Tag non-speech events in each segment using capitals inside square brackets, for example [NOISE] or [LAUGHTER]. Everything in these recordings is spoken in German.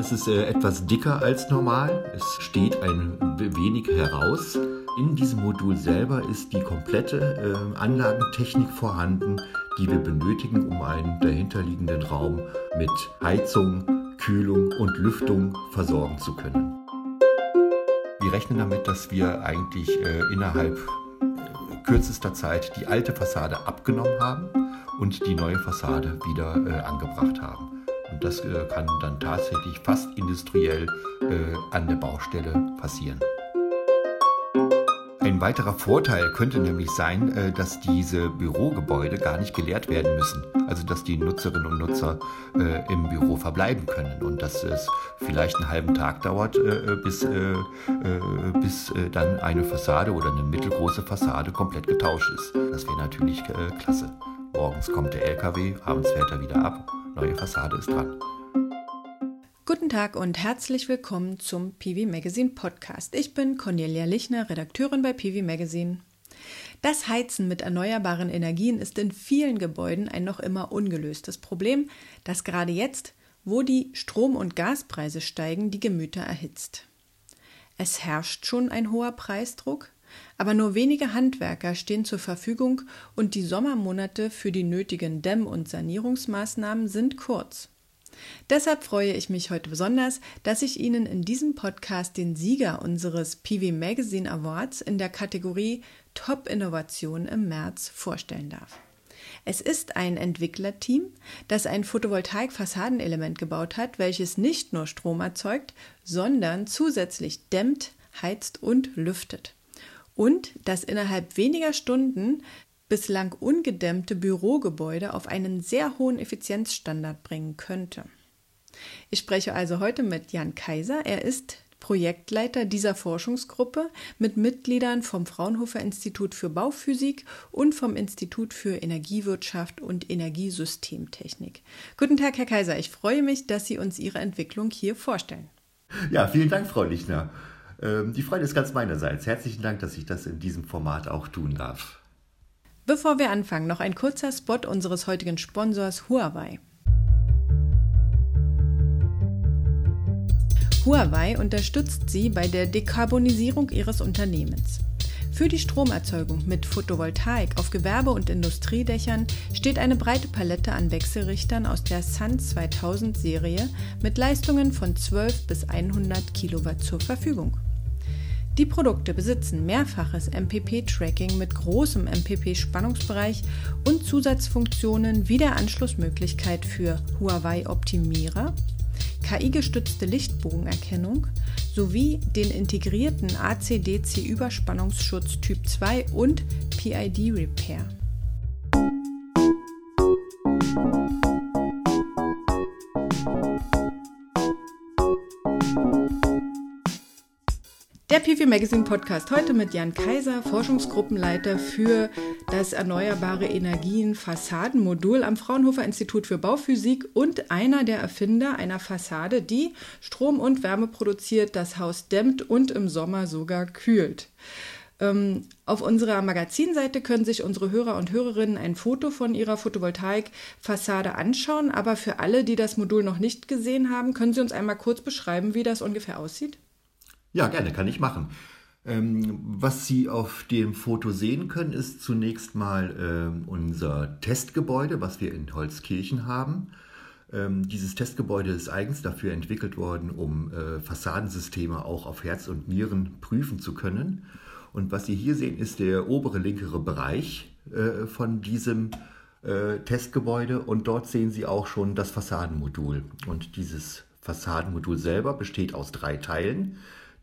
Es ist äh, etwas dicker als normal. Es steht ein wenig heraus. In diesem Modul selber ist die komplette äh, Anlagentechnik vorhanden, die wir benötigen, um einen dahinterliegenden Raum mit Heizung, Kühlung und Lüftung versorgen zu können. Wir rechnen damit, dass wir eigentlich äh, innerhalb äh, kürzester Zeit die alte Fassade abgenommen haben und die neue Fassade wieder äh, angebracht haben. Und das äh, kann dann tatsächlich fast industriell äh, an der Baustelle passieren. Ein weiterer Vorteil könnte nämlich sein, äh, dass diese Bürogebäude gar nicht geleert werden müssen. Also dass die Nutzerinnen und Nutzer äh, im Büro verbleiben können und dass es vielleicht einen halben Tag dauert, äh, bis, bis dann eine Fassade oder eine mittelgroße Fassade komplett getauscht ist. Das wäre natürlich klasse. Morgens kommt der LKW, abends fährt er wieder ab Neue Fassade ist dran. Guten Tag und herzlich willkommen zum PV Magazine Podcast. Ich bin Cornelia Lichner, Redakteurin bei PV Magazine. Das Heizen mit erneuerbaren Energien ist in vielen Gebäuden ein noch immer ungelöstes Problem, das gerade jetzt, wo die Strom- und Gaspreise steigen, die Gemüter erhitzt. Es herrscht schon ein hoher Preisdruck, aber nur wenige Handwerker stehen zur Verfügung und die Sommermonate für die nötigen Dämm- und Sanierungsmaßnahmen sind kurz. Deshalb freue ich mich heute besonders, dass ich Ihnen in diesem Podcast den Sieger unseres PV Magazine Awards in der Kategorie Top Innovation im März vorstellen darf. Es ist ein Entwicklerteam, das ein Photovoltaik-Fassadenelement gebaut hat, welches nicht nur Strom erzeugt, sondern zusätzlich dämmt, heizt und lüftet und das innerhalb weniger Stunden bislang ungedämmte Bürogebäude auf einen sehr hohen Effizienzstandard bringen könnte. Ich spreche also heute mit Jan Kaiser. Er ist Projektleiter dieser Forschungsgruppe mit Mitgliedern vom Fraunhofer Institut für Bauphysik und vom Institut für Energiewirtschaft und Energiesystemtechnik. Guten Tag, Herr Kaiser. Ich freue mich, dass Sie uns Ihre Entwicklung hier vorstellen. Ja, vielen Dank, Frau Lichner. Ähm, die Freude ist ganz meinerseits. Herzlichen Dank, dass ich das in diesem Format auch tun darf. Bevor wir anfangen, noch ein kurzer Spot unseres heutigen Sponsors Huawei. Huawei unterstützt Sie bei der Dekarbonisierung Ihres Unternehmens. Für die Stromerzeugung mit Photovoltaik auf Gewerbe- und Industriedächern steht eine breite Palette an Wechselrichtern aus der Sun 2000 Serie mit Leistungen von 12 bis 100 Kilowatt zur Verfügung. Die Produkte besitzen mehrfaches MPP-Tracking mit großem MPP-Spannungsbereich und Zusatzfunktionen wie der Anschlussmöglichkeit für Huawei-Optimierer, KI-gestützte Lichtbogenerkennung sowie den integrierten AC-DC-Überspannungsschutz Typ 2 und PID-Repair. PV Magazine Podcast heute mit Jan Kaiser, Forschungsgruppenleiter für das Erneuerbare Energien Fassadenmodul am Fraunhofer Institut für Bauphysik und einer der Erfinder einer Fassade, die Strom und Wärme produziert, das Haus dämmt und im Sommer sogar kühlt. Ähm, auf unserer Magazinseite können sich unsere Hörer und Hörerinnen ein Foto von ihrer Photovoltaik-Fassade anschauen, aber für alle, die das Modul noch nicht gesehen haben, können Sie uns einmal kurz beschreiben, wie das ungefähr aussieht? Ja, gerne, kann ich machen. Ähm, was Sie auf dem Foto sehen können, ist zunächst mal ähm, unser Testgebäude, was wir in Holzkirchen haben. Ähm, dieses Testgebäude ist eigens dafür entwickelt worden, um äh, Fassadensysteme auch auf Herz und Nieren prüfen zu können. Und was Sie hier sehen, ist der obere linkere Bereich äh, von diesem äh, Testgebäude und dort sehen Sie auch schon das Fassadenmodul. Und dieses Fassadenmodul selber besteht aus drei Teilen.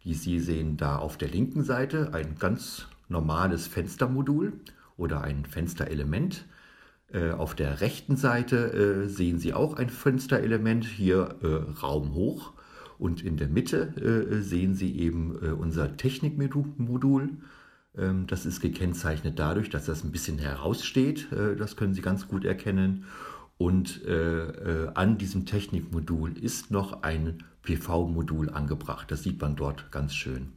Die Sie sehen da auf der linken Seite ein ganz normales Fenstermodul oder ein Fensterelement. Äh, auf der rechten Seite äh, sehen Sie auch ein Fensterelement, hier äh, Raum hoch. Und in der Mitte sehen Sie eben unser Technikmodul. Ähm, das ist gekennzeichnet dadurch, dass das ein bisschen heraussteht. Das können Sie ganz gut erkennen. Und an diesem Technikmodul ist noch ein PV-Modul angebracht. Das sieht man dort ganz schön.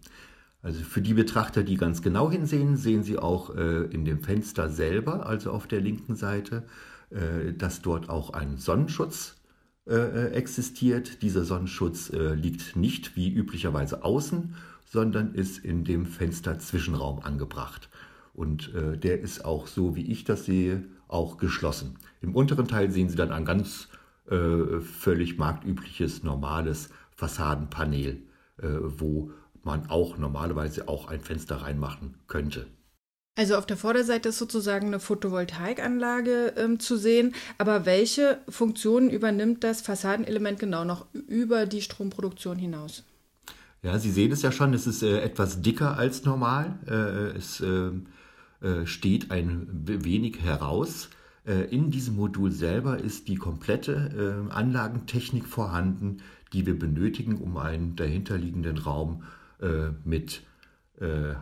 Also für die Betrachter, die ganz genau hinsehen, sehen Sie auch äh, in dem Fenster selber, also auf der linken Seite, äh, dass dort auch ein Sonnenschutz äh, existiert. Dieser Sonnenschutz äh, liegt nicht wie üblicherweise außen, sondern ist in dem Fensterzwischenraum angebracht. Und äh, der ist auch so, wie ich das sehe, auch geschlossen. Im unteren Teil sehen Sie dann ein ganz äh, völlig marktübliches, normales Fassadenpanel, äh, wo man auch normalerweise auch ein Fenster reinmachen könnte. Also auf der Vorderseite ist sozusagen eine Photovoltaikanlage ähm, zu sehen, aber welche Funktionen übernimmt das Fassadenelement genau noch über die Stromproduktion hinaus? Ja, Sie sehen es ja schon, es ist äh, etwas dicker als normal. Äh, es ähm, äh, steht ein wenig heraus. Äh, in diesem Modul selber ist die komplette äh, Anlagentechnik vorhanden, die wir benötigen, um einen dahinterliegenden Raum mit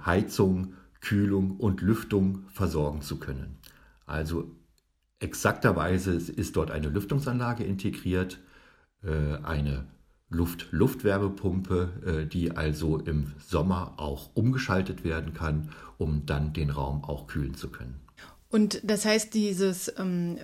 Heizung, Kühlung und Lüftung versorgen zu können. Also exakterweise ist dort eine Lüftungsanlage integriert, eine Luft-Luftwärmepumpe, die also im Sommer auch umgeschaltet werden kann, um dann den Raum auch kühlen zu können. Und das heißt, dieses ähm,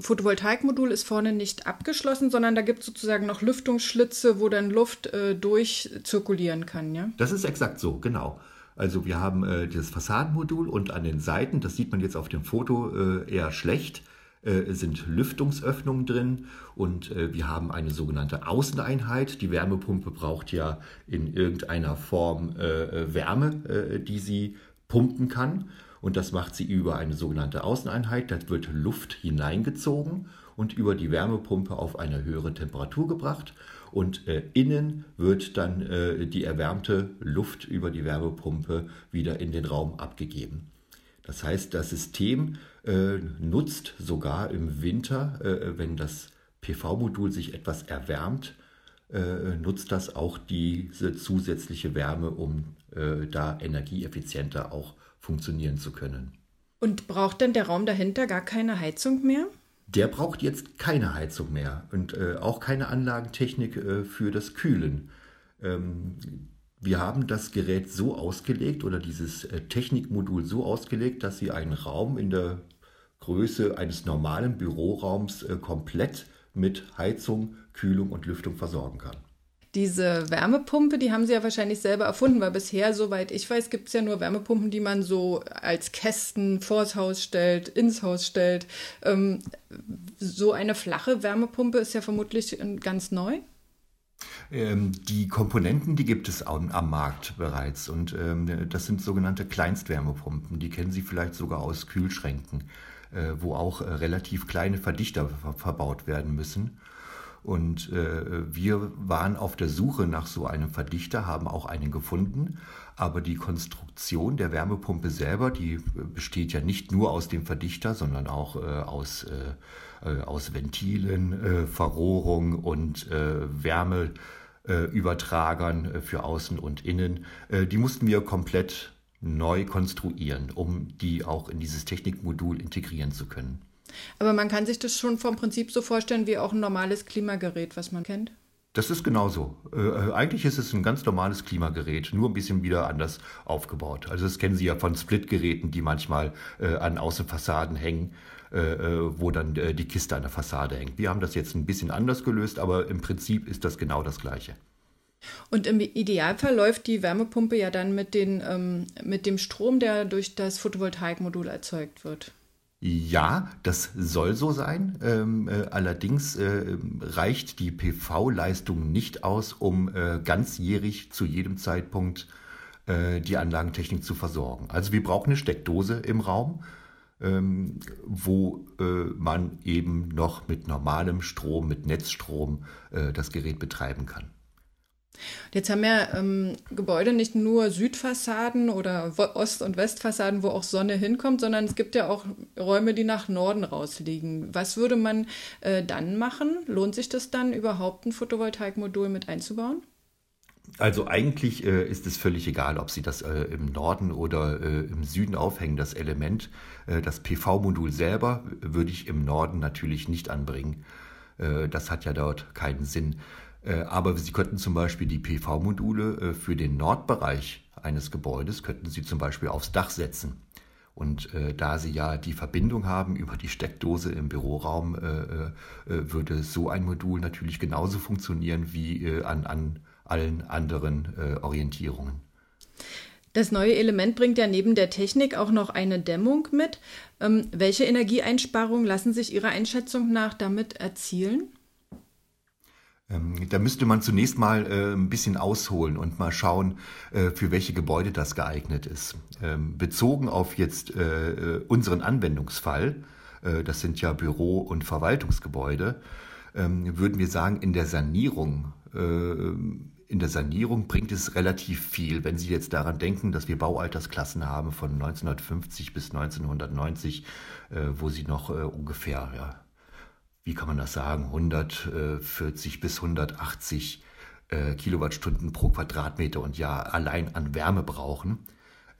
Photovoltaikmodul ist vorne nicht abgeschlossen, sondern da gibt es sozusagen noch Lüftungsschlitze, wo dann Luft äh, durchzirkulieren kann, ja? Das ist exakt so, genau. Also wir haben äh, das Fassadenmodul und an den Seiten, das sieht man jetzt auf dem Foto äh, eher schlecht, äh, sind Lüftungsöffnungen drin und äh, wir haben eine sogenannte Außeneinheit. Die Wärmepumpe braucht ja in irgendeiner Form äh, Wärme, die sie pumpen kann und das macht sie über eine sogenannte Außeneinheit. Da wird Luft hineingezogen und über die Wärmepumpe auf eine höhere Temperatur gebracht. Und äh, innen wird dann äh, die erwärmte Luft über die Wärmepumpe wieder in den Raum abgegeben. Das heißt, das System äh, nutzt sogar im Winter, äh, wenn das PV-Modul sich etwas erwärmt, äh, nutzt das auch diese zusätzliche Wärme, um äh, da energieeffizienter auch funktionieren zu können. Und braucht denn der Raum dahinter gar keine Heizung mehr? Der braucht jetzt keine Heizung mehr und äh, auch keine Anlagentechnik äh, für das Kühlen. Ähm, wir haben das Gerät so ausgelegt oder dieses äh, Technikmodul so ausgelegt, dass Sie einen Raum in der Größe eines normalen Büroraums äh, komplett mit Heizung, Kühlung und Lüftung versorgen kann. Diese Wärmepumpe, die haben sie ja wahrscheinlich selber erfunden, weil bisher, soweit ich weiß, gibt es ja nur Wärmepumpen, die man so als Kästen vors Haus stellt, ins Haus stellt. Ähm, so eine flache Wärmepumpe ist ja vermutlich ganz neu. Ähm, die Komponenten, die gibt es am, am Markt bereits und ähm, das sind sogenannte Kleinstwärmepumpen. Die kennen Sie vielleicht sogar aus Kühlschränken, äh, wo auch äh, relativ kleine Verdichter ver verbaut werden müssen. Und äh, wir waren auf der Suche nach so einem Verdichter, haben auch einen gefunden. Aber die Konstruktion der Wärmepumpe selber, die besteht ja nicht nur aus dem Verdichter, sondern auch äh, aus, äh, äh aus Ventilen, äh, Verrohrung und äh, Wärmeübertragern für Außen und Innen. die mussten wir komplett neu konstruieren, um die auch in dieses Technikmodul integrieren zu können. Aber man kann sich das schon vom Prinzip so vorstellen wie auch ein normales Klimagerät, was man kennt. Das ist genauso. Äh, äh, eigentlich ist es ein ganz normales Klimagerät, nur ein bisschen wieder anders aufgebaut. Also das kennen Sie ja von Splitgeräten, die manchmal äh, an Außenfassaden hängen, äh, äh wo dann äh, die Kiste an der Fassade hängt. Wir haben das jetzt ein bisschen anders gelöst, aber im Prinzip ist das genau das Gleiche. Und im Idealfall läuft die Wärmepumpe ja dann mit, den, ähm, mit dem Strom, der durch das Photovoltaikmodul erzeugt wird. Ja, das soll so sein. Ähm, äh, allerdings äh, reicht die PV-Leistung nicht aus, um äh, ganzjährig zu jedem Zeitpunkt äh, die Anlagentechnik zu versorgen. Also wir brauchen eine Steckdose im Raum, ähm, wo äh, man eben noch mit normalem Strom, mit Netzstrom äh, das Gerät betreiben kann. Jetzt haben ja ähm, Gebäude nicht nur Südfassaden oder Ost- und Westfassaden, wo auch Sonne hinkommt, sondern es gibt ja auch Räume, die nach Norden rausliegen. Was würde man äh, dann machen? Lohnt sich das dann überhaupt, ein Photovoltaikmodul mit einzubauen? Also eigentlich äh, ist es völlig egal, ob Sie das äh, im Norden oder äh, im Süden aufhängen, das Element. Äh, das PV-Modul selber würde ich im Norden natürlich nicht anbringen. Äh, das hat ja dort keinen Sinn. Äh, aber Sie könnten zum Beispiel die PV-Module äh, für den Nordbereich eines Gebäudes, könnten Sie zum Beispiel aufs Dach setzen. Und äh, da Sie ja die Verbindung haben über die Steckdose im Büroraum, äh, äh, würde so ein Modul natürlich genauso funktionieren wie äh, an, an allen anderen äh, Orientierungen. Das neue Element bringt ja neben der Technik auch noch eine Dämmung mit. Ähm, welche Energieeinsparungen lassen sich Ihrer Einschätzung nach damit erzielen? Ähm, da müsste man zunächst mal äh, ein bisschen ausholen und mal schauen, äh, für welche Gebäude das geeignet ist. Ähm, bezogen auf jetzt äh, unseren Anwendungsfall, das sind ja Büro- und Verwaltungsgebäude, ähm, würden wir sagen, in der Sanierung in der Sanierung bringt es relativ viel. Wenn Sie jetzt daran denken, dass wir Baualtersklassen haben von 1950 bis 1990, wo Sie noch ungefähr ja, wie kann man das sagen, 140 bis 180 äh, Kilowattstunden pro Quadratmeter und Jahr allein an Wärme brauchen,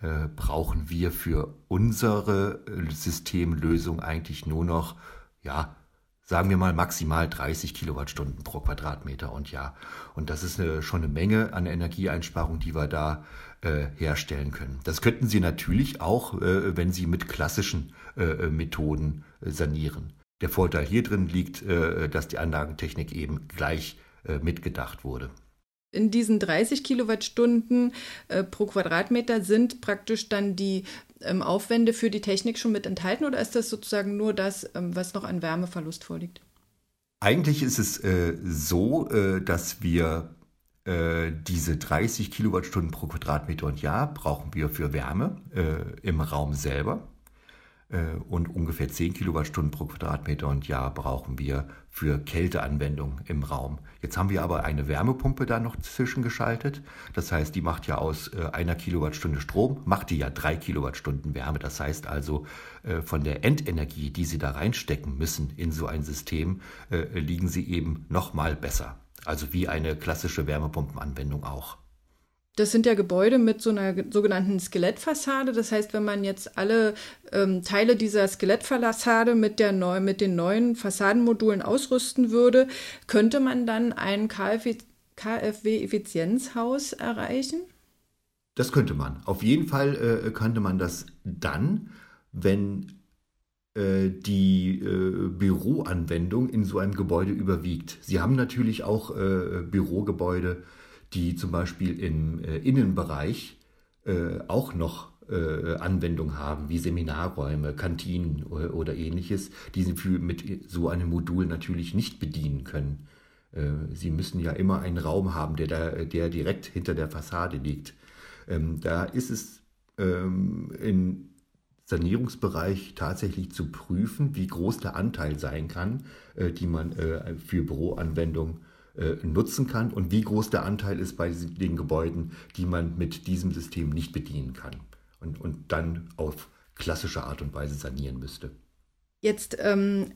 äh, brauchen wir für unsere äh, Systemlösung eigentlich nur noch, ja, sagen wir mal maximal 30 Kilowattstunden pro Quadratmeter und Jahr. Und das ist eine, schon eine Menge an Energieeinsparung, die wir da äh, herstellen können. Das könnten Sie natürlich auch, wenn Sie mit klassischen Methoden sanieren. Der Vorteil hier drin liegt, äh, dass die Anlagentechnik eben gleich äh, mitgedacht wurde. In diesen 30 Kilowattstunden äh, pro Quadratmeter sind praktisch dann die ähm, Aufwände für die Technik schon mit enthalten oder ist das sozusagen nur das, ähm, was noch an Wärmeverlust vorliegt? Eigentlich ist es so, dass wir diese 30 Kilowattstunden pro Quadratmeter und Jahr brauchen wir für Wärme im Raum selber. Äh, und ungefähr 10 Kilowattstunden pro Quadratmeter und Jahr brauchen wir für Kälteanwendung im Raum. Jetzt haben wir aber eine Wärmepumpe da noch zwischengeschaltet. Das heißt, die macht ja aus äh, einer Kilowattstunde Strom, macht die ja drei Kilowattstunden Wärme. Das heißt also, äh, von der Endenergie, die Sie da reinstecken müssen in so ein System, liegen Sie eben noch mal besser. Also wie eine klassische Wärmepumpenanwendung auch. Das sind ja Gebäude mit so einer sogenannten Skelettfassade. Das heißt, wenn man jetzt alle ähm, Teile dieser Skelettfassade mit, der neu, mit den neuen Fassadenmodulen ausrüsten würde, könnte man dann ein KfW-Effizienzhaus erreichen? Das könnte man. Auf jeden Fall äh, könnte man das dann, wenn äh, die äh, Büroanwendung in so einem Gebäude überwiegt. Sie haben natürlich auch äh, Bürogebäude, die zum Beispiel im äh, Innenbereich äh, auch noch äh, Anwendung haben, wie Seminarräume, Kantinen oder, ähnliches, die sie mit so einem Modul natürlich nicht bedienen können. Sie müssen ja immer einen Raum haben, der, da, der direkt hinter der Fassade liegt. Ähm, da ist es ähm, im Sanierungsbereich tatsächlich zu prüfen, wie groß der Anteil sein kann, die man für Büroanwendungen nutzen kann und wie groß der Anteil ist bei den Gebäuden, die man mit diesem System nicht bedienen kann und, und dann auf klassische Art und Weise sanieren müsste. Jetzt ähm,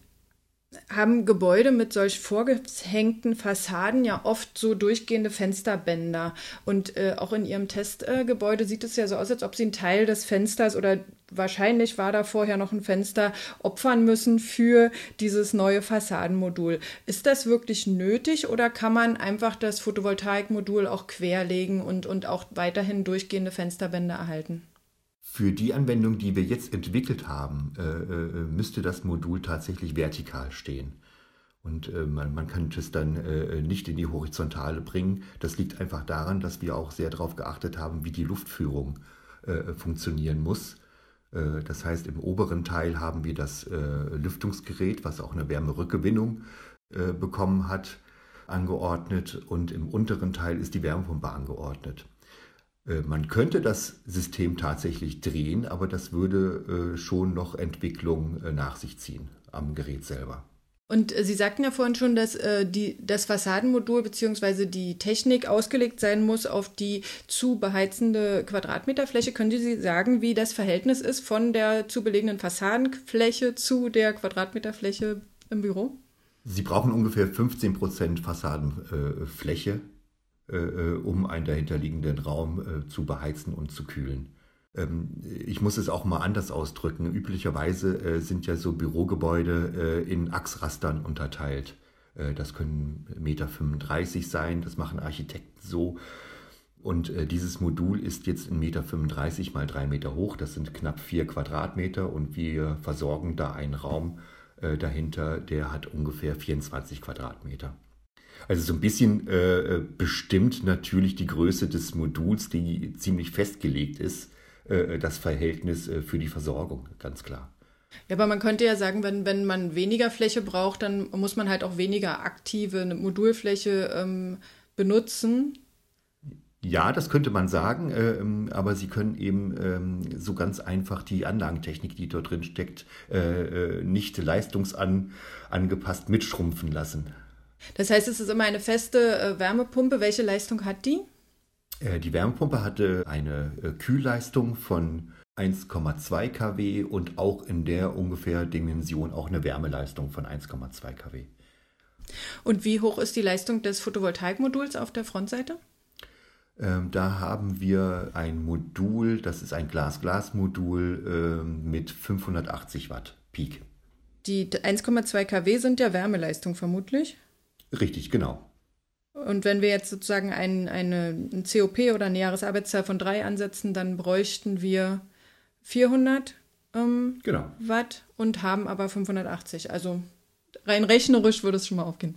haben Gebäude mit solch vorgehängten Fassaden ja oft so durchgehende Fensterbänder. Und äh, auch in ihrem Testgebäude äh, sieht es ja so aus, als ob sie einen Teil des Fensters oder wahrscheinlich war da vorher noch ein Fenster opfern müssen für dieses neue Fassadenmodul. Ist das wirklich nötig oder kann man einfach das Photovoltaikmodul auch querlegen und, und auch weiterhin durchgehende Fensterbänder erhalten? Für die Anwendung, die wir jetzt entwickelt haben, äh, äh, müsste das Modul tatsächlich vertikal stehen. Und äh, man, man kann es dann äh, nicht in die Horizontale bringen. Das liegt einfach daran, dass wir auch sehr darauf geachtet haben, wie die Luftführung äh, funktionieren muss. Äh, das heißt, im oberen Teil haben wir das Lüftungsgerät, was auch eine Wärmerückgewinnung bekommen hat, angeordnet und im unteren Teil ist die Wärmepumpe angeordnet. Äh, man könnte das System tatsächlich drehen, aber das würde äh, schon noch Entwicklung äh, nach sich ziehen am Gerät selber. Und Sie sagten ja vorhin schon, dass die, das Fassadenmodul bzw. die Technik ausgelegt sein muss auf die zu beheizende Quadratmeterfläche. Können Sie sagen, wie das Verhältnis ist von der zu belegenen Fassadenfläche zu der Quadratmeterfläche im Büro? Sie brauchen ungefähr 15 Prozent Fassadenfläche um einen dahinterliegenden Raum äh, zu beheizen und zu kühlen. Ähm, ich muss es auch mal anders ausdrücken. Üblicherweise sind ja so Bürogebäude in Achsrastern unterteilt. Das können Meter 35 sein, das machen Architekten so. Und äh, dieses Modul ist jetzt 1,35 Meter mal 3 Meter hoch. Das sind knapp 4 Quadratmeter und wir versorgen da einen Raum äh, dahinter, der hat ungefähr 24 Quadratmeter. Also so ein bisschen äh, bestimmt natürlich die Größe des Moduls, die ziemlich festgelegt ist, äh, das Verhältnis äh, für die Versorgung, ganz klar. Ja, aber man könnte ja sagen, wenn, wenn man weniger Fläche braucht, dann muss man halt auch weniger aktive Modulfläche ähm, benutzen. Ja, das könnte man sagen, äh, aber Sie können eben ähm, so ganz einfach die Anlagentechnik, die dort drin steckt, äh, äh nicht leistungsangepasst mitschrumpfen lassen. Das heißt, es ist immer eine feste äh, Wärmepumpe. Welche Leistung hat die? Äh, die Wärmepumpe hatte eine äh, Kühlleistung von 1,2 kW und auch in der ungefähr Dimension auch eine Wärmeleistung von 1,2 kW. Und wie hoch ist die Leistung des Photovoltaikmoduls auf der Frontseite? Ähm, da haben wir ein Modul, das ist ein Glas-Glas-Modul ähm, mit 580 Watt Peak. Die 1,2 kW sind ja Wärmeleistung vermutlich? Richtig, genau. Und wenn wir jetzt sozusagen ein, eine, ein COP oder eine Jahresarbeitszahl von 3 ansetzen, dann bräuchten wir 400 ähm, genau. Watt und haben aber 580. Also rein rechnerisch würde es schon mal aufgehen.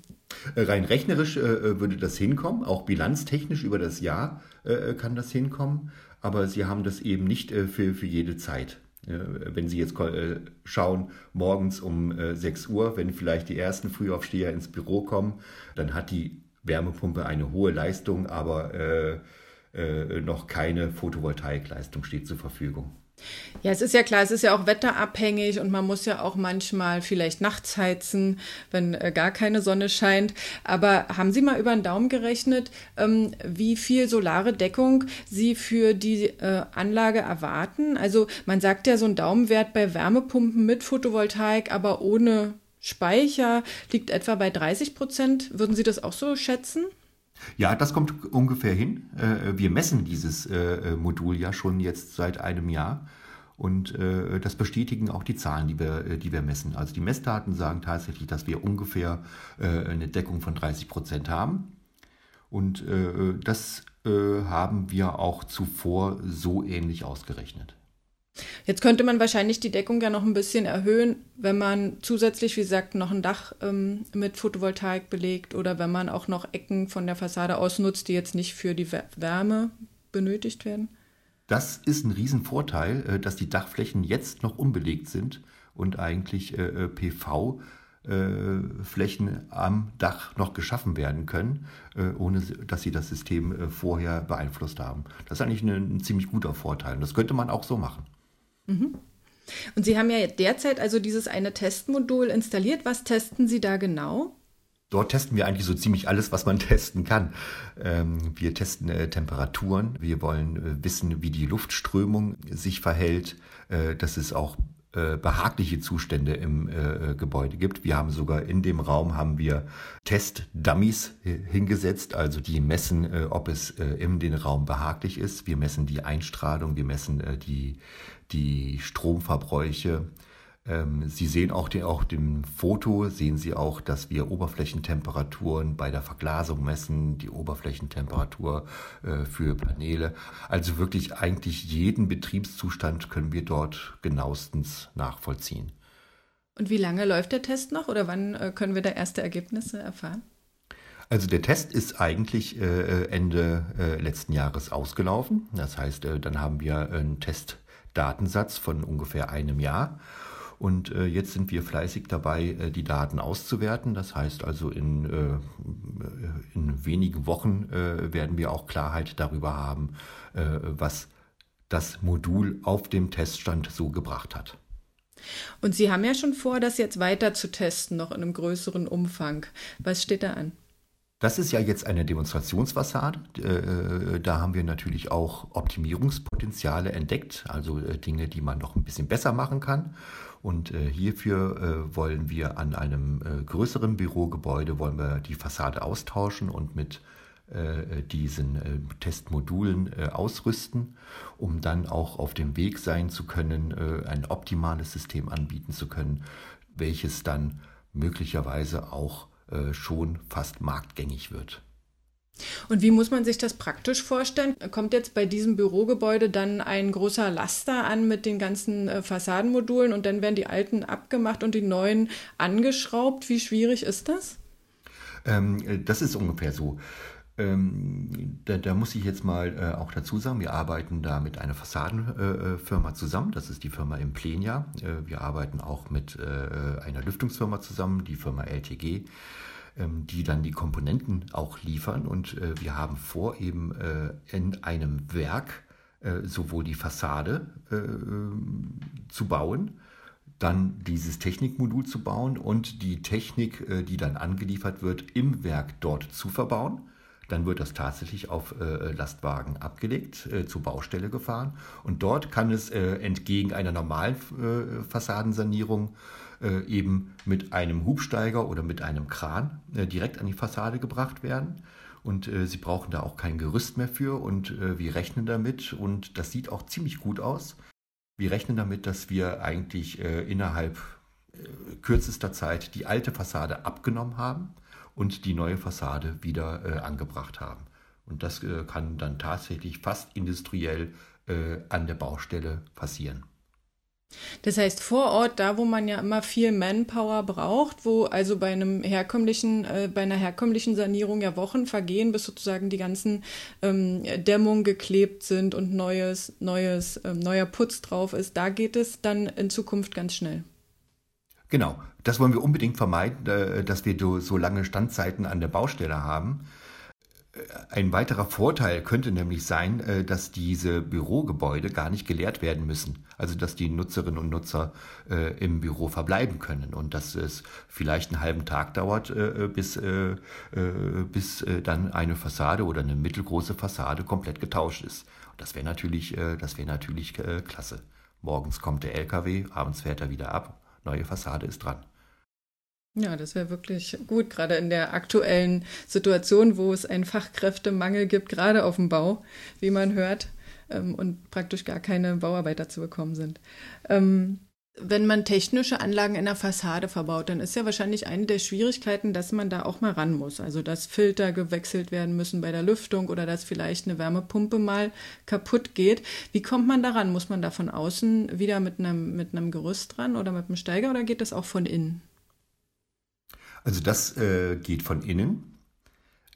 Äh, rein rechnerisch äh, äh, würde das hinkommen, auch bilanztechnisch über das Jahr äh, kann das hinkommen, aber Sie haben das eben nicht äh, für, für jede Zeit. Wenn Sie jetzt schauen, morgens um 6 Uhr, wenn vielleicht die ersten Frühaufsteher ins Büro kommen, dann hat die Wärmepumpe eine hohe Leistung, aber äh, äh, noch keine Photovoltaikleistung steht zur Verfügung. Ja, es ist ja klar, es ist ja auch wetterabhängig und man muss ja auch manchmal vielleicht nachts heizen, wenn äh, gar keine Sonne scheint. Aber haben Sie mal über den Daumen gerechnet, ähm, wie viel solare Deckung Sie für die äh, Anlage erwarten? Also man sagt ja so ein Daumenwert bei Wärmepumpen mit Photovoltaik, aber ohne Speicher liegt etwa bei 30 Prozent. Würden Sie das auch so schätzen? Ja, das kommt ungefähr hin. Äh, wir messen dieses äh, Modul ja schon jetzt seit einem Jahr. Und äh, das bestätigen auch die Zahlen, die wir, die wir messen. Also die Messdaten sagen tatsächlich, dass wir ungefähr eine Deckung von 30 Prozent haben. Und das haben wir auch zuvor so ähnlich ausgerechnet. Jetzt könnte man wahrscheinlich die Deckung ja noch ein bisschen erhöhen, wenn man zusätzlich, wie gesagt, noch ein Dach ähm, mit Photovoltaik belegt oder wenn man auch noch Ecken von der Fassade ausnutzt, die jetzt nicht für die Wärme benötigt werden. Das ist ein Riesenvorteil, äh, dass die Dachflächen jetzt noch unbelegt sind und eigentlich äh, äh, PV Flächen am Dach noch geschaffen werden können, ohne dass sie das System vorher beeinflusst haben. Das ist eigentlich ein, ein ziemlich guter Vorteil und das könnte man auch so machen. Mhm. Und Sie haben ja derzeit also dieses eine Testmodul installiert. Was testen Sie da genau? Dort testen wir eigentlich so ziemlich alles, was man [LAUGHS] testen kann. Ähm, wir testen äh, Temperaturen, wir wollen äh, wissen, wie die Luftströmung sich verhält, äh, dass es auch behagliche Zustände im Gebäude gibt. Wir haben sogar in dem Raum haben wir Test-Dummies hingesetzt, also die messen, ob es in den Raum behaglich ist. Wir messen die Einstrahlung, wir messen die die Stromverbräuche. Ähm, Sie sehen auch, den, auch dem Foto, sehen Sie auch, dass wir Oberflächentemperaturen bei der Verglasung messen, die Oberflächentemperatur äh, für Paneele. Also wirklich eigentlich jeden Betriebszustand können wir dort genauestens nachvollziehen. Und wie lange läuft der Test noch oder wann äh, können wir da erste Ergebnisse erfahren? Also der Test ist eigentlich äh, Ende äh, letzten Jahres ausgelaufen. Das heißt, äh, dann haben wir einen Test Datensatz von ungefähr einem Jahr. Und äh, jetzt sind wir fleißig dabei, äh, die Daten auszuwerten. Das heißt also, in, äh, in wenigen Wochen äh, werden wir auch Klarheit darüber haben, äh, was das Modul auf dem Teststand so gebracht hat. Und Sie haben ja schon vor, das jetzt weiter zu testen, noch in einem größeren Umfang. Was steht da an? Das ist ja jetzt eine Demonstrationsfassade. Äh, da haben wir natürlich auch Optimierungspotenziale entdeckt, also äh, Dinge, die man noch ein bisschen besser machen kann. Und äh, hierfür wollen wir an einem größeren Bürogebäude wollen wir die Fassade austauschen und mit diesen Testmodulen ausrüsten, um dann auch auf dem Weg sein zu können, ein optimales System anbieten zu können, welches dann möglicherweise auch schon fast marktgängig wird. Und wie muss man sich das praktisch vorstellen? Kommt jetzt bei diesem Bürogebäude dann ein großer Laster an mit den ganzen äh, Fassadenmodulen und dann werden die alten abgemacht und die neuen angeschraubt? Wie schwierig ist das? Ähm, das ist ungefähr so. Ähm, da, da, muss ich jetzt mal äh, auch dazu sagen, wir arbeiten da mit einer Fassadenfirma äh, zusammen. Das ist die Firma Implenia. Äh, wir arbeiten auch mit äh, einer Lüftungsfirma zusammen, die Firma LTG. Ähm, die dann die Komponenten auch liefern. Und äh, wir haben vor, eben äh, in einem Werk äh, sowohl die Fassade zu bauen, dann dieses Technikmodul zu bauen und die Technik, die dann angeliefert wird, im Werk dort zu verbauen. Dann wird das tatsächlich auf Lastwagen abgelegt, zur Baustelle gefahren. Und dort kann es entgegen einer normalen Fassadensanierung äh, eben mit einem Hubsteiger oder mit einem Kran äh, direkt an die Fassade gebracht werden. Und äh, sie brauchen da auch kein Gerüst mehr für und äh, wir rechnen damit und das sieht auch ziemlich gut aus. Wir rechnen damit, dass wir eigentlich äh, innerhalb äh, kürzester Zeit die alte Fassade abgenommen haben und die neue Fassade wieder angebracht haben. Und das kann dann tatsächlich fast industriell an der Baustelle passieren. Das heißt, vor Ort, da wo man ja immer viel Manpower braucht, wo also bei einem herkömmlichen, äh, bei einer herkömmlichen Sanierung ja Wochen vergehen, bis sozusagen die ganzen ähm, Dämmungen geklebt sind und neues, neues, ähm, neuer Putz drauf ist, da geht es dann in Zukunft ganz schnell. Genau, das wollen wir unbedingt vermeiden, äh, dass wir so lange Standzeiten an der Baustelle haben. Ein weiterer Vorteil könnte nämlich sein, äh, dass diese Bürogebäude gar nicht geleert werden müssen. Also dass die Nutzerinnen und Nutzer äh, im Büro verbleiben können und dass es vielleicht einen halben Tag dauert, äh, bis, bis dann eine Fassade oder eine mittelgroße Fassade komplett getauscht ist. Das wäre natürlich, das wäre natürlich klasse. Morgens kommt der LKW, abends fährt er wieder ab, neue Fassade ist dran. Ja, das wäre wirklich gut, gerade in der aktuellen Situation, wo es einen Fachkräftemangel gibt, gerade auf dem Bau, wie man hört, ähm, und praktisch gar keine Bauarbeiter zu bekommen sind. Wenn man technische Anlagen in der Fassade verbaut, dann ist ja wahrscheinlich eine der Schwierigkeiten, dass man da auch mal ran muss. Also dass Filter gewechselt werden müssen bei der Lüftung oder dass vielleicht eine Wärmepumpe mal kaputt geht. Wie kommt man daran? Muss man da von außen wieder mit einem, mit einem Gerüst dran oder mit einem Steiger oder geht das auch von innen? Also das äh, geht von innen.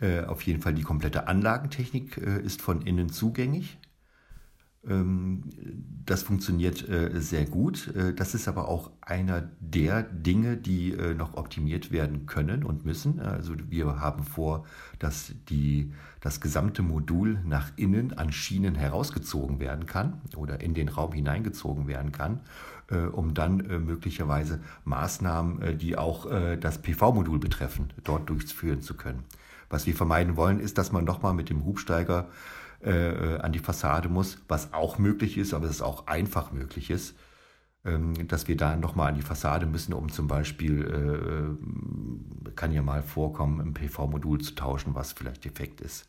Äh, auf jeden Fall die komplette Anlagentechnik äh, ist von innen zugänglich. Ähm, das funktioniert äh, sehr gut. Äh, das ist aber auch einer der Dinge, die äh, noch optimiert werden können und müssen. Also wir haben vor, dass die, das gesamte Modul nach innen an Schienen herausgezogen werden kann oder in den Raum hineingezogen werden kann um dann möglicherweise Maßnahmen, die auch das PV-Modul betreffen, dort durchführen zu können. Was wir vermeiden wollen, ist, dass man nochmal mit dem Hubsteiger an die Fassade muss, was auch möglich ist, aber es auch einfach möglich ist, ähm, dass wir da nochmal an die Fassade müssen, um zum Beispiel, kann ja mal vorkommen, ein PV-Modul zu tauschen, was vielleicht defekt ist.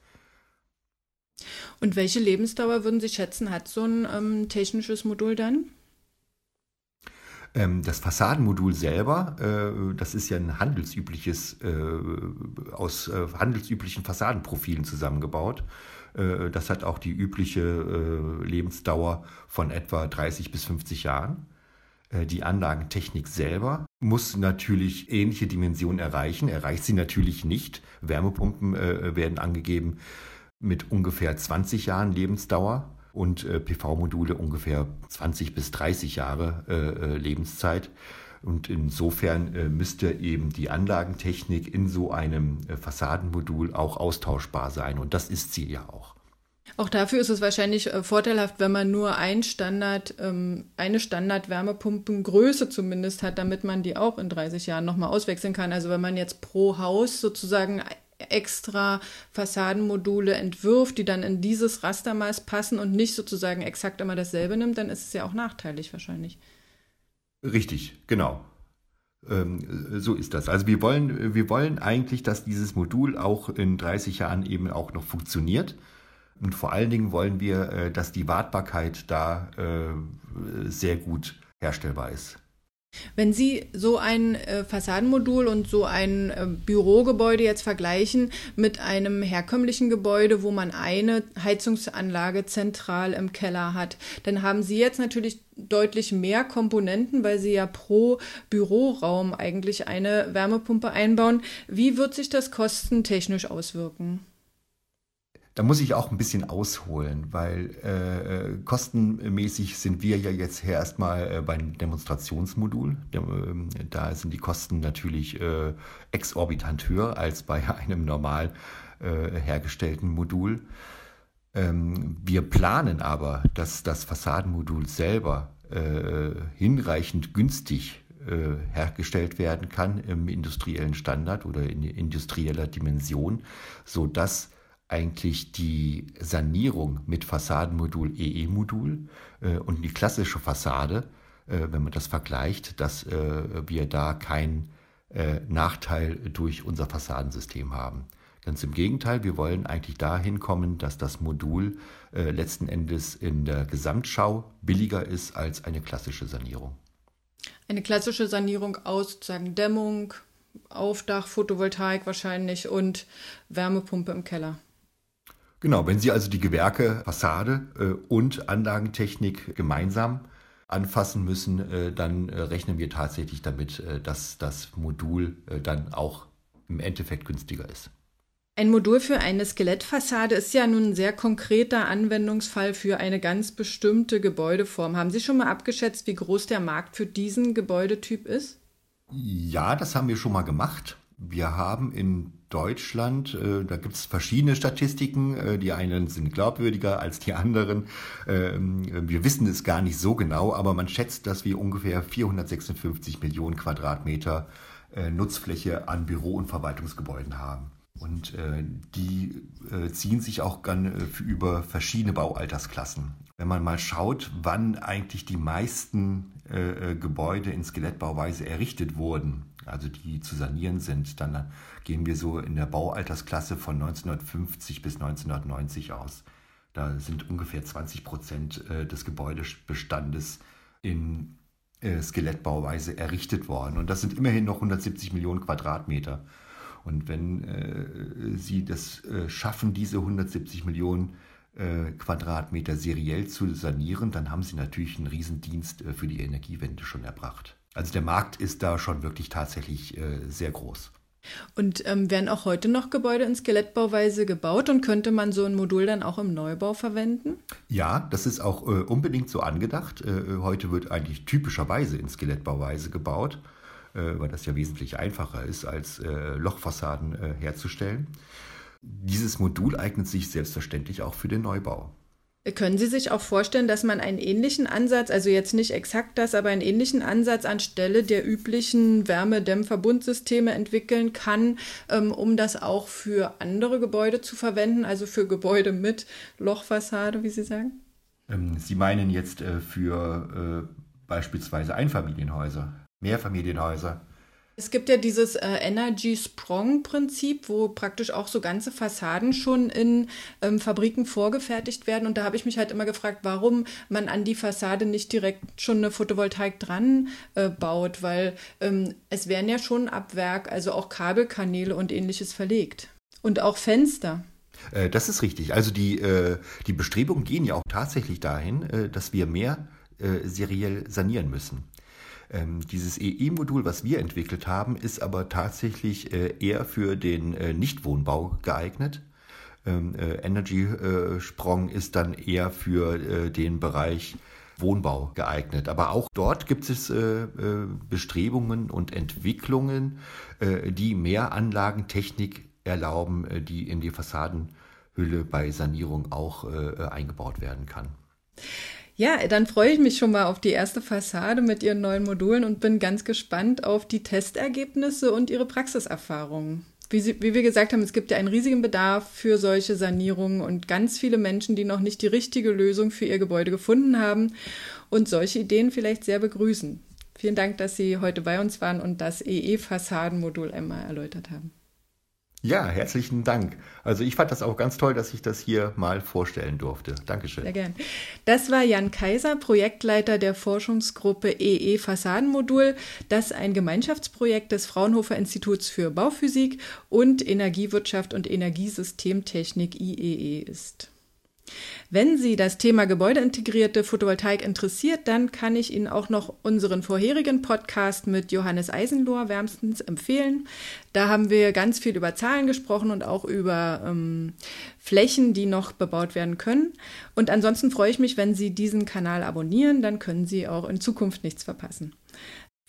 Und welche Lebensdauer würden Sie schätzen, hat so ein ähm, technisches Modul dann? Ähm, das Fassadenmodul selber, äh, das ist ja ein handelsübliches, äh, aus äh, handelsüblichen Fassadenprofilen zusammengebaut. Das hat auch die übliche Lebensdauer von etwa 30 bis 50 Jahren. Die Anlagentechnik selber muss natürlich ähnliche Dimensionen erreichen, erreicht sie natürlich nicht. Wärmepumpen werden angegeben mit ungefähr 20 Jahren Lebensdauer und äh, PV-Module ungefähr 20 bis 30 Jahre äh, äh, Lebenszeit. Und insofern äh, müsste eben die Anlagentechnik in so einem äh, Fassadenmodul auch austauschbar sein. Und das ist sie ja auch. Auch dafür ist es wahrscheinlich äh, vorteilhaft, wenn man nur ein Standard, ähm, eine Standard-Wärmepumpengröße zumindest hat, damit man die auch in 30 Jahren nochmal auswechseln kann. Also wenn man jetzt pro Haus sozusagen extra Fassadenmodule entwirft, die dann in dieses Rastermaß passen und nicht sozusagen exakt immer dasselbe nimmt, dann ist es ja auch nachteilig wahrscheinlich. Richtig, genau. Ähm, so ist das. Also wir wollen, wir wollen eigentlich, dass dieses Modul auch in 30 Jahren eben auch noch funktioniert. Und vor allen Dingen wollen wir, äh, dass die Wartbarkeit da äh, sehr gut herstellbar ist. Wenn Sie so ein äh, Fassadenmodul und so ein äh, Bürogebäude jetzt vergleichen mit einem herkömmlichen Gebäude, wo man eine Heizungsanlage zentral im Keller hat, dann haben Sie jetzt natürlich deutlich mehr Komponenten, weil Sie ja pro Büroraum eigentlich eine Wärmepumpe einbauen. Wie wird sich das kostentechnisch auswirken? Da muss ich auch ein bisschen ausholen, weil äh, äh kostenmäßig sind wir ja jetzt erstmal äh, beim Demonstrationsmodul. Da, äh, da sind die Kosten natürlich äh, exorbitant höher als bei [LAUGHS] einem normal äh, hergestellten Modul. Ähm, wir planen aber, dass das Fassadenmodul selber hinreichend günstig hergestellt werden kann im industriellen Standard oder in industrieller Dimension, sodass eigentlich die Sanierung mit Fassadenmodul EE-Modul äh, und die klassische Fassade, äh, wenn man das vergleicht, dass äh, wir da keinen äh, Nachteil durch unser Fassadensystem haben. Ganz im Gegenteil, wir wollen eigentlich dahin kommen, dass das Modul äh, letzten Endes in der Gesamtschau billiger ist als eine klassische Sanierung. Eine klassische Sanierung aus sozusagen Dämmung, Aufdach, Photovoltaik wahrscheinlich und Wärmepumpe im Keller. Genau, wenn Sie also die Gewerke, Fassade äh, und Anlagentechnik gemeinsam anfassen müssen, äh, dann äh, rechnen wir tatsächlich damit, dass das Modul dann auch im Endeffekt günstiger ist. Ein Modul für eine Skelettfassade ist ja nun ein sehr konkreter Anwendungsfall für eine ganz bestimmte Gebäudeform. Haben Sie schon mal abgeschätzt, wie groß der Markt für diesen Gebäudetyp ist? Ja, das haben wir schon mal gemacht. Wir haben in Deutschland, äh, da gibt es verschiedene Statistiken, äh, die einen sind glaubwürdiger als die anderen. Ähm, wir wissen es gar nicht so genau, aber man schätzt, dass wir ungefähr 456 Millionen Quadratmeter äh, Nutzfläche an Büro- und Verwaltungsgebäuden haben. Und die ziehen sich auch über verschiedene Baualtersklassen. Wenn man mal schaut, wann eigentlich die meisten Gebäude in Skelettbauweise errichtet wurden, also die zu sanieren sind, dann gehen wir so in der Baualtersklasse von 1950 bis 1990 aus. Da sind ungefähr 20 Prozent äh, des Gebäudebestandes in äh, Skelettbauweise errichtet worden. Und das sind immerhin noch 170 Millionen Quadratmeter. Und wenn äh, Sie das schaffen, diese 170 Millionen Quadratmeter seriell zu sanieren, dann haben Sie natürlich einen Riesendienst für die Energiewende schon erbracht. Also der Markt ist da schon wirklich tatsächlich äh, sehr groß. Und ähm, werden auch heute noch Gebäude in Skelettbauweise gebaut und könnte man so ein Modul dann auch im Neubau verwenden? Ja, das ist auch äh, unbedingt so angedacht. Äh, heute wird eigentlich typischerweise in Skelettbauweise gebaut, äh, weil das ja wesentlich einfacher ist, als äh, Lochfassaden äh, herzustellen. Dieses Modul eignet sich selbstverständlich auch für den Neubau. Können Sie sich auch vorstellen, dass man einen ähnlichen Ansatz, also jetzt nicht exakt das, aber einen ähnlichen Ansatz anstelle der üblichen Wärmedämmverbundsysteme entwickeln kann, ähm, um das auch für andere Gebäude zu verwenden, also für Gebäude mit Lochfassade, wie Sie sagen? Ähm, Sie meinen jetzt äh, für äh, beispielsweise Einfamilienhäuser, Mehrfamilienhäuser? Es gibt ja dieses äh, Energy Sprong Prinzip, wo praktisch auch so ganze Fassaden schon in ähm, Fabriken vorgefertigt werden. Und da habe ich mich halt immer gefragt, warum man an die Fassade nicht direkt schon eine Photovoltaik dran äh, baut, weil ähm, es werden ja schon ab Werk, also auch Kabelkanäle und ähnliches verlegt. Und auch Fenster. Äh, das ist richtig. Also die, äh, die Bestrebungen gehen ja auch tatsächlich dahin, äh, dass wir mehr seriell sanieren müssen. Ähm, dieses EE-Modul, was wir entwickelt haben, ist aber tatsächlich äh, eher für den äh, Nichtwohnbau geeignet. Ähm, äh, Energy Sprong ist dann eher für den Bereich Wohnbau geeignet. Aber auch dort gibt es Bestrebungen und Entwicklungen, die mehr Anlagentechnik erlauben, die in die Fassadenhülle bei Sanierung auch eingebaut werden kann. Ja, dann freue ich mich schon mal auf die erste Fassade mit Ihren neuen Modulen und bin ganz gespannt auf die Testergebnisse und Ihre Praxiserfahrungen. Wie, Sie, wie wir gesagt haben, es gibt ja einen riesigen Bedarf für solche Sanierungen und ganz viele Menschen, die noch nicht die richtige Lösung für ihr Gebäude gefunden haben und solche Ideen vielleicht sehr begrüßen. Vielen Dank, dass Sie heute bei uns waren und das EE-Fassadenmodul einmal erläutert haben. Ja, herzlichen Dank. Also ich fand das auch ganz toll, dass ich das hier mal vorstellen durfte. Dankeschön. Sehr gern. Das war Jan Kaiser, Projektleiter der Forschungsgruppe EE Fassadenmodul, das ein Gemeinschaftsprojekt des Fraunhofer Instituts für Bauphysik und Energiewirtschaft und Energiesystemtechnik IEE ist. Wenn Sie das Thema gebäudeintegrierte Photovoltaik interessiert, dann kann ich Ihnen auch noch unseren vorherigen Podcast mit Johannes Eisenlohr wärmstens empfehlen. Da haben wir ganz viel über Zahlen gesprochen und auch über ähm, Flächen, die noch bebaut werden können. Und ansonsten freue ich mich, wenn Sie diesen Kanal abonnieren, dann können Sie auch in Zukunft nichts verpassen.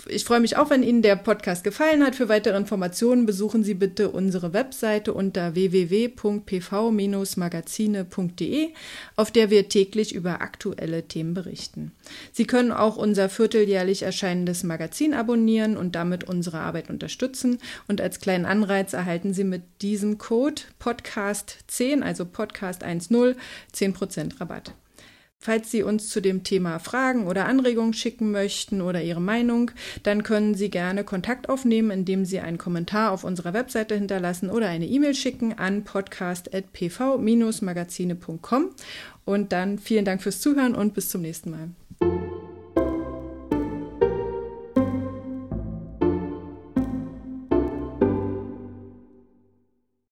Ich freue mich auch, wenn Ihnen der Podcast gefallen hat. Für weitere Informationen besuchen Sie bitte unsere Webseite unter www.pv-magazine.de, auf der wir täglich über aktuelle Themen berichten. Sie können auch unser vierteljährlich erscheinendes Magazin abonnieren und damit unsere Arbeit unterstützen. Und als kleinen Anreiz erhalten Sie mit diesem Code Podcast 10, also Podcast 10, 10% Rabatt. Falls Sie uns zu dem Thema Fragen oder Anregungen schicken möchten oder Ihre Meinung, dann können Sie gerne Kontakt aufnehmen, indem Sie einen Kommentar auf unserer Webseite hinterlassen oder eine E-Mail schicken an podcast.pv-magazine.com. Und dann vielen Dank fürs Zuhören und bis zum nächsten Mal.